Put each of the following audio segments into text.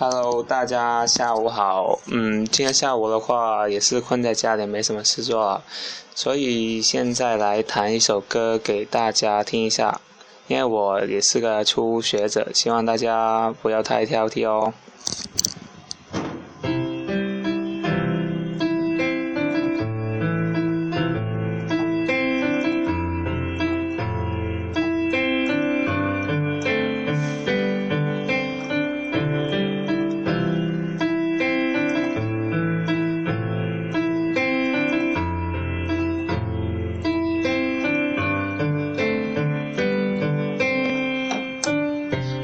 Hello，大家下午好。嗯，今天下午的话也是困在家里，没什么事做，所以现在来弹一首歌给大家听一下。因为我也是个初学者，希望大家不要太挑剔哦。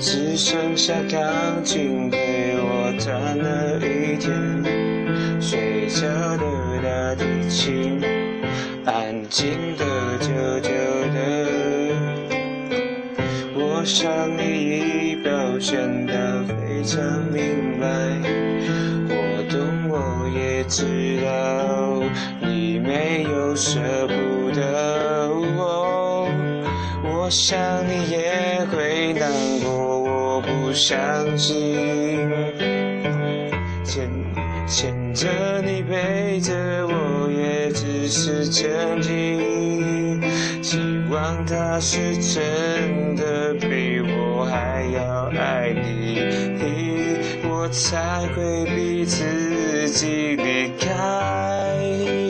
只剩下钢琴陪我弹了一天，睡着的大提琴，安静的久久的。我想你已表现得非常明白，我懂我也知道你没有舍我想你也会难过。我不相信，牵牵着你陪着我，也只是曾经。希望他是真的比我还要爱你，我才会逼自己离开。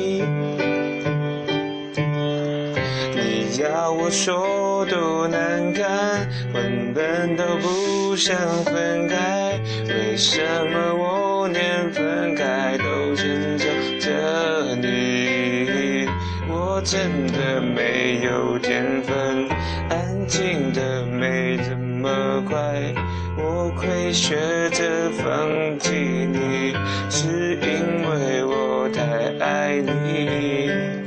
你要我说多难堪，根本都不。不想分开，为什么我连分开都迁就着你？我真的没有天分，安静的没这么快，我会学着放弃你，是因为我太爱你。